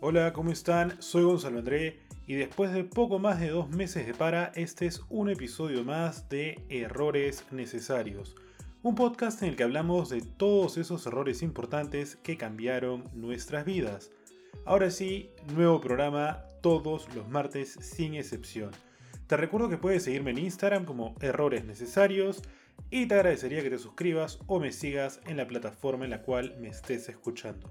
Hola, ¿cómo están? Soy Gonzalo André y después de poco más de dos meses de para, este es un episodio más de Errores Necesarios, un podcast en el que hablamos de todos esos errores importantes que cambiaron nuestras vidas. Ahora sí, nuevo programa todos los martes sin excepción. Te recuerdo que puedes seguirme en Instagram como Errores Necesarios y te agradecería que te suscribas o me sigas en la plataforma en la cual me estés escuchando.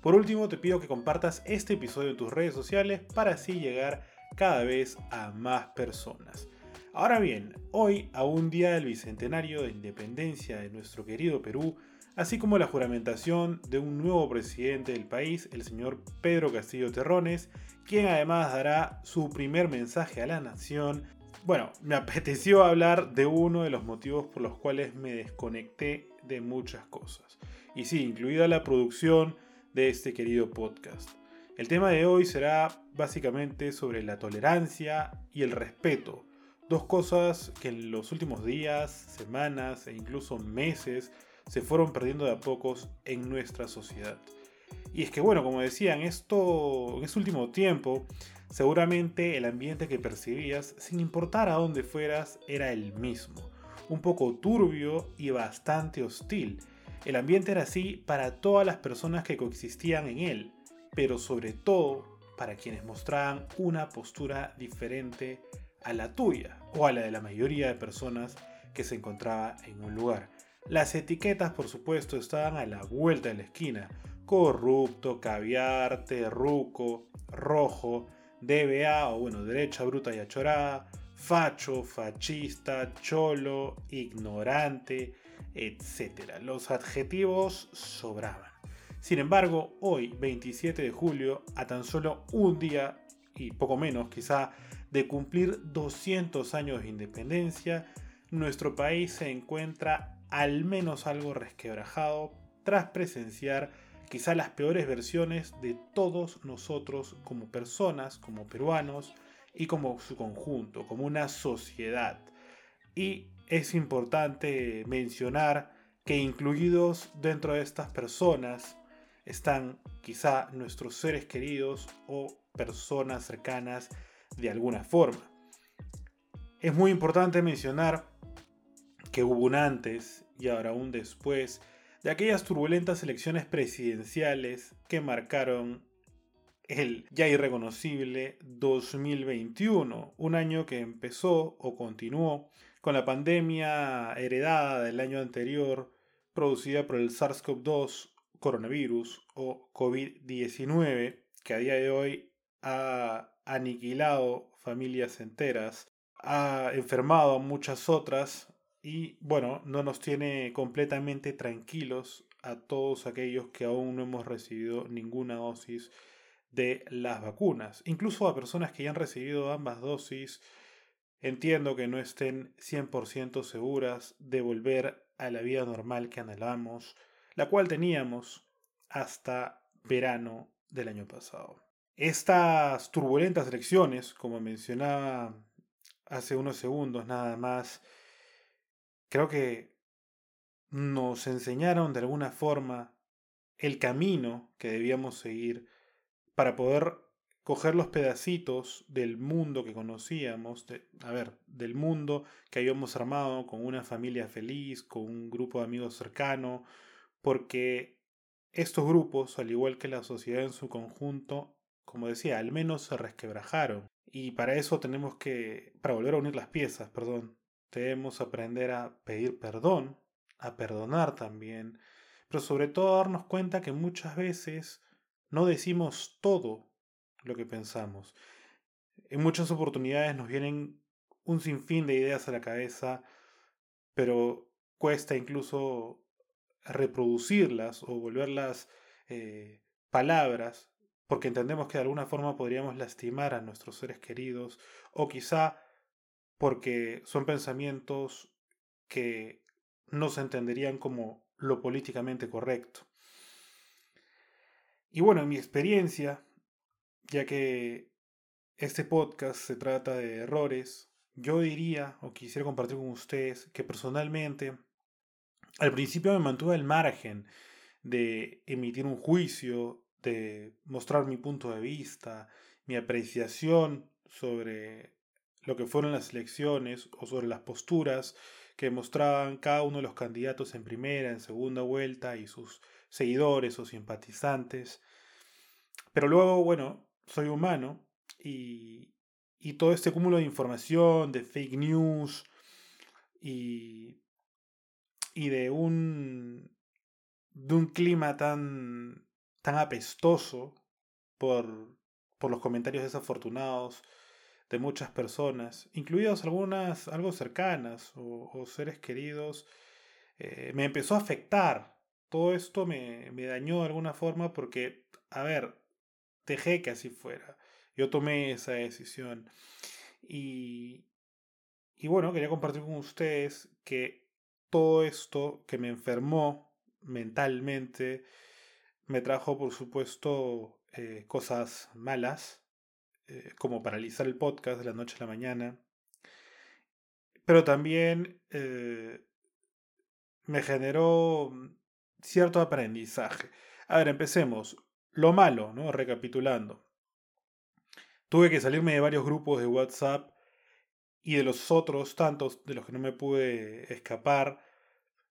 Por último, te pido que compartas este episodio en tus redes sociales para así llegar cada vez a más personas. Ahora bien, hoy, a un día del bicentenario de independencia de nuestro querido Perú, así como la juramentación de un nuevo presidente del país, el señor Pedro Castillo Terrones, quien además dará su primer mensaje a la nación, bueno, me apeteció hablar de uno de los motivos por los cuales me desconecté de muchas cosas. Y sí, incluida la producción, de este querido podcast. El tema de hoy será básicamente sobre la tolerancia y el respeto, dos cosas que en los últimos días, semanas e incluso meses se fueron perdiendo de a pocos en nuestra sociedad. Y es que bueno, como decía, esto, en este último tiempo, seguramente el ambiente que percibías, sin importar a dónde fueras, era el mismo. Un poco turbio y bastante hostil el ambiente era así para todas las personas que coexistían en él, pero sobre todo para quienes mostraban una postura diferente a la tuya o a la de la mayoría de personas que se encontraba en un lugar. Las etiquetas, por supuesto, estaban a la vuelta de la esquina. Corrupto, caviar, terruco, rojo, DBA o bueno, derecha bruta y achorada, facho, fascista, cholo, ignorante, etc. Los adjetivos sobraban. Sin embargo, hoy, 27 de julio, a tan solo un día y poco menos quizá de cumplir 200 años de independencia, nuestro país se encuentra al menos algo resquebrajado tras presenciar quizá las peores versiones de todos nosotros como personas, como peruanos y como su conjunto, como una sociedad. Y es importante mencionar que incluidos dentro de estas personas están quizá nuestros seres queridos o personas cercanas de alguna forma. Es muy importante mencionar que hubo un antes y ahora un después de aquellas turbulentas elecciones presidenciales que marcaron el ya irreconocible 2021, un año que empezó o continuó con la pandemia heredada del año anterior producida por el SARS-CoV-2 coronavirus o COVID-19, que a día de hoy ha aniquilado familias enteras, ha enfermado a muchas otras y bueno, no nos tiene completamente tranquilos a todos aquellos que aún no hemos recibido ninguna dosis de las vacunas, incluso a personas que ya han recibido ambas dosis Entiendo que no estén 100% seguras de volver a la vida normal que anhelamos, la cual teníamos hasta verano del año pasado. Estas turbulentas elecciones, como mencionaba hace unos segundos nada más, creo que nos enseñaron de alguna forma el camino que debíamos seguir para poder coger los pedacitos del mundo que conocíamos, a ver, del mundo que habíamos armado con una familia feliz, con un grupo de amigos cercano, porque estos grupos, al igual que la sociedad en su conjunto, como decía, al menos se resquebrajaron. Y para eso tenemos que, para volver a unir las piezas, perdón, debemos aprender a pedir perdón, a perdonar también, pero sobre todo darnos cuenta que muchas veces no decimos todo lo que pensamos. En muchas oportunidades nos vienen un sinfín de ideas a la cabeza, pero cuesta incluso reproducirlas o volverlas eh, palabras, porque entendemos que de alguna forma podríamos lastimar a nuestros seres queridos, o quizá porque son pensamientos que no se entenderían como lo políticamente correcto. Y bueno, en mi experiencia, ya que este podcast se trata de errores, yo diría o quisiera compartir con ustedes que personalmente al principio me mantuve al margen de emitir un juicio de mostrar mi punto de vista, mi apreciación sobre lo que fueron las elecciones o sobre las posturas que mostraban cada uno de los candidatos en primera, en segunda vuelta y sus seguidores o simpatizantes. Pero luego, bueno, soy humano y, y todo este cúmulo de información, de fake news y, y de un, de un clima tan, tan apestoso por, por los comentarios desafortunados de muchas personas, incluidas algunas algo cercanas o, seres queridos, eh, me empezó a afectar. Todo esto me, me dañó de alguna forma porque, a ver, dejé que así fuera. Yo tomé esa decisión. Y, y bueno, quería compartir con ustedes que todo esto que me enfermó mentalmente me trajo, por supuesto, eh, cosas malas, eh, como paralizar el podcast de la noche a la mañana, pero también eh, me generó cierto aprendizaje. A ver, empecemos. Lo malo, ¿no? Recapitulando. Tuve que salirme de varios grupos de WhatsApp y de los otros tantos de los que no me pude escapar.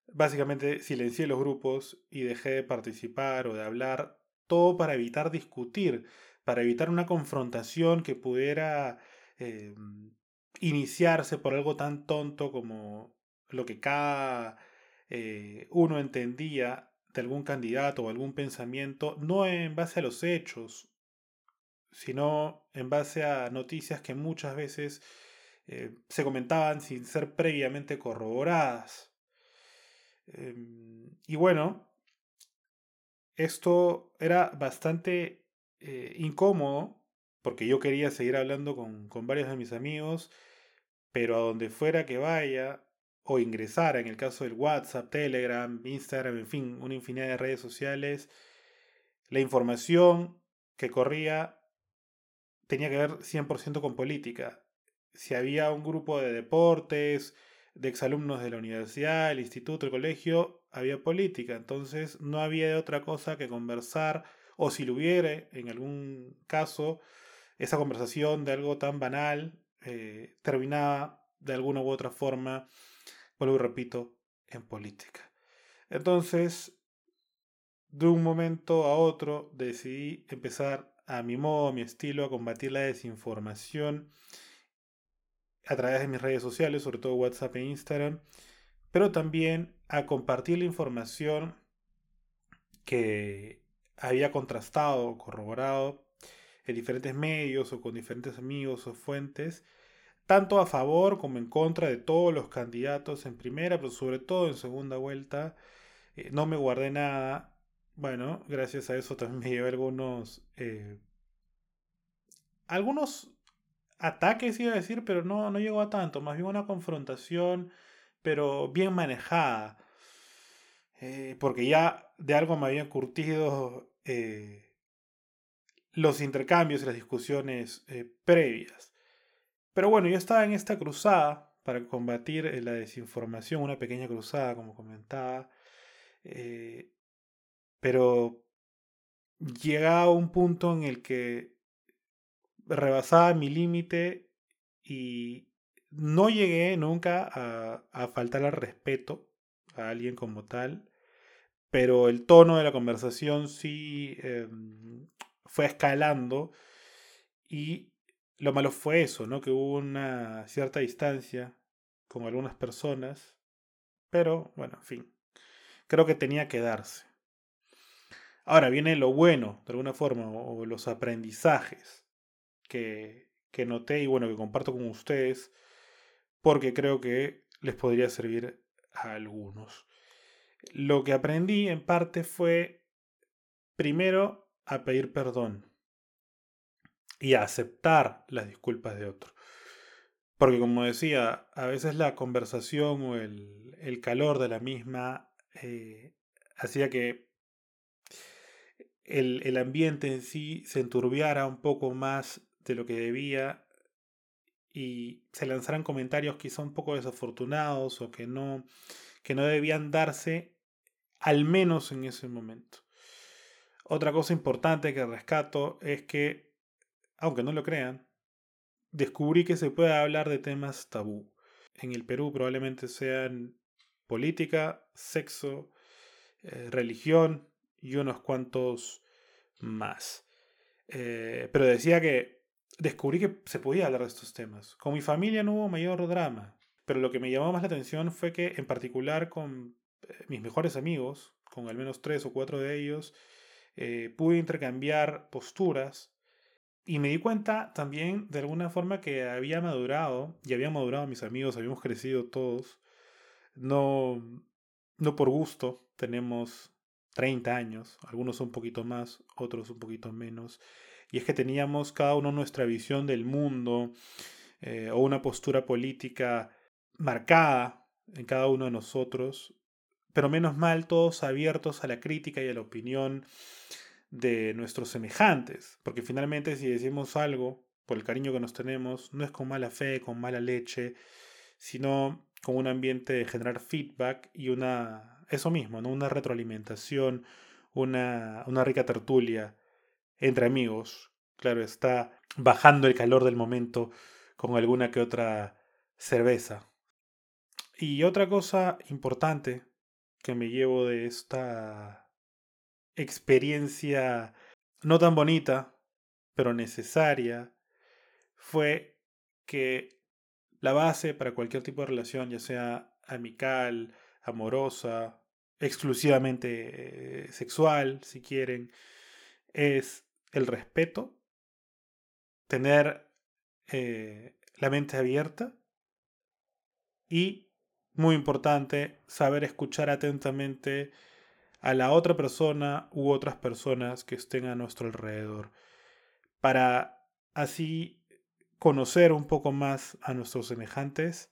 Básicamente silencié los grupos y dejé de participar o de hablar, todo para evitar discutir para evitar una confrontación que pudiera eh, iniciarse por algo tan tonto como lo que cada eh, uno entendía algún candidato o algún pensamiento, no en base a los hechos, sino en base a noticias que muchas veces eh, se comentaban sin ser previamente corroboradas. Em, y bueno, esto era bastante eh, incómodo, porque yo quería seguir hablando con, con varios de mis amigos, pero a donde fuera que vaya, o ingresara, en el caso del WhatsApp, Telegram, Instagram, en fin, una infinidad de redes sociales, la información que corría tenía que ver 100% con política. Si había un grupo de deportes, de exalumnos de la universidad, el instituto, el colegio, había política. Entonces no había de otra cosa que conversar o si lo hubiere, en algún caso, esa conversación de algo tan banal eh, terminaba de alguna u otra forma, vuelvo y repito, en política. Entonces, de un momento a otro decidí empezar a mi modo, a mi estilo, a combatir la desinformación a través de mis redes sociales, sobre todo WhatsApp e Instagram, pero también a compartir la información que había contrastado, corroborado en diferentes medios o con diferentes amigos o fuentes, tanto a favor como en contra de todos los candidatos en primera, pero sobre todo en segunda vuelta. Eh, no me guardé nada. Bueno, gracias a eso también me llevé algunos... Eh, algunos ataques, iba a decir, pero no, no llegó a tanto. Más bien una confrontación, pero bien manejada. Eh, porque ya de algo me habían curtido los intercambios y las discusiones previas. Pero bueno, yo estaba en esta cruzada para combatir la desinformación, una pequeña cruzada, como comentaba, pero llegaba un punto en el que rebasaba mi límite y no llegué nunca a, a faltar al respeto a alguien como tal, pero el tono de la conversación sí em, fue escalando y lo malo fue eso, ¿no? Que hubo una cierta distancia con algunas personas, pero bueno, en fin, creo que tenía que darse. Ahora viene lo bueno, de alguna forma, o los aprendizajes que, que noté y bueno, que comparto con ustedes, porque creo que les podría servir a algunos. Lo que aprendí en parte fue, primero, a pedir perdón y a aceptar las disculpas de otro. Porque como decía, a veces la conversación o el, el calor de la misma eh, hacía que el, el, ambiente en sí se enturbiara un poco más de lo que debía y se lanzaran comentarios quizá un poco desafortunados o que no, que no debían darse, al menos en ese momento. Otra cosa importante que rescato es que, aunque no lo crean, descubrí que se puede hablar de temas tabú. En el Perú probablemente sean política, sexo, eh, religión y unos cuantos más. Eh, pero decía que descubrí que se podía hablar de estos temas. Con mi familia no hubo mayor drama, pero lo que me llamó más la atención fue que en particular con eh, mis mejores amigos, con al menos tres o cuatro de ellos, pude intercambiar posturas y me di cuenta también de alguna forma que había madurado, y había madurado mis amigos, habíamos crecido todos, no, no por gusto, tenemos 30 años, algunos un poquito más, otros un poquito menos, y es que teníamos cada uno nuestra visión del mundo eh, o una postura política marcada en cada uno de nosotros, pero menos mal todos abiertos a la crítica y a la opinión de nuestros semejantes, porque finalmente si decimos algo por el cariño que nos tenemos, no es con mala fe, con mala leche, sino con un ambiente de generar feedback y una, eso mismo, ¿no? una retroalimentación, una, una rica tertulia entre amigos. Claro, está bajando el calor del momento con alguna que otra cerveza. Y otra cosa importante que me llevo de esta experiencia no tan bonita, pero necesaria, fue que la base para cualquier tipo de relación, ya sea amical, amorosa, exclusivamente eh, sexual, si quieren, es el respeto, tener eh, la mente abierta y muy importante saber escuchar atentamente a la otra persona u otras personas que estén a nuestro alrededor, para así conocer un poco más a nuestros semejantes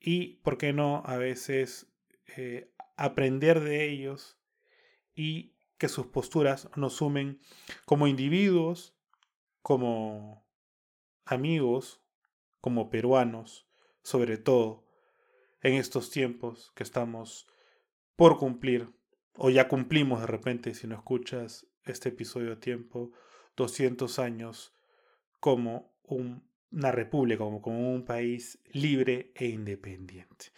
y, por qué no, a veces eh, aprender de ellos y que sus posturas nos sumen como individuos, como amigos, como peruanos, sobre todo en estos tiempos que estamos por cumplir, o ya cumplimos de repente si no escuchas este episodio a tiempo, 200 años como una república, como, como un país libre e independiente.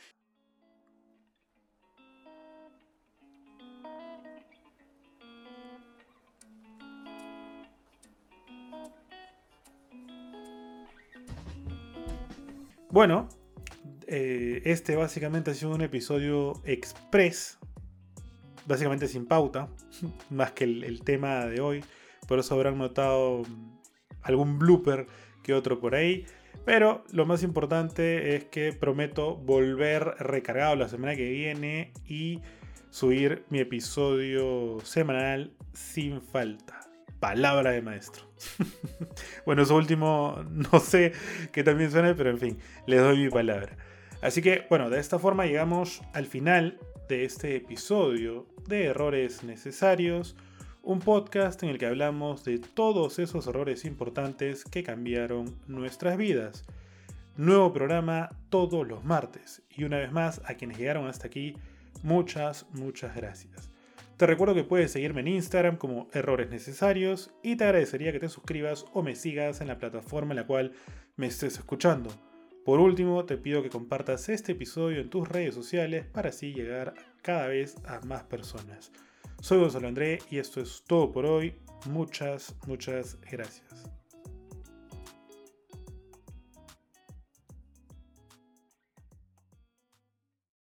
Bueno, eh, este básicamente ha sido un episodio express, básicamente sin pauta, más que el, tema de hoy. Por eso habrán notado algún blooper que otro por ahí. Pero lo más importante es que prometo volver recargado la semana que viene y subir mi episodio semanal sin falta. Palabra de maestro. bueno, eso último no sé qué también suene, pero en fin, les doy mi palabra. Así que, bueno, de esta forma llegamos al final de este episodio de Errores Necesarios, un podcast en el que hablamos de todos esos errores importantes que cambiaron nuestras vidas. Nuevo programa todos los martes. Y una vez más, a quienes llegaron hasta aquí, muchas, muchas gracias. Te recuerdo que puedes seguirme en Instagram como Errores Necesarios y te agradecería que te suscribas o me sigas en la plataforma en la cual me estés escuchando. Por último, te pido que compartas este episodio en tus redes sociales para así llegar cada vez a más personas. Soy Gonzalo André y esto es todo por hoy. Muchas, muchas gracias.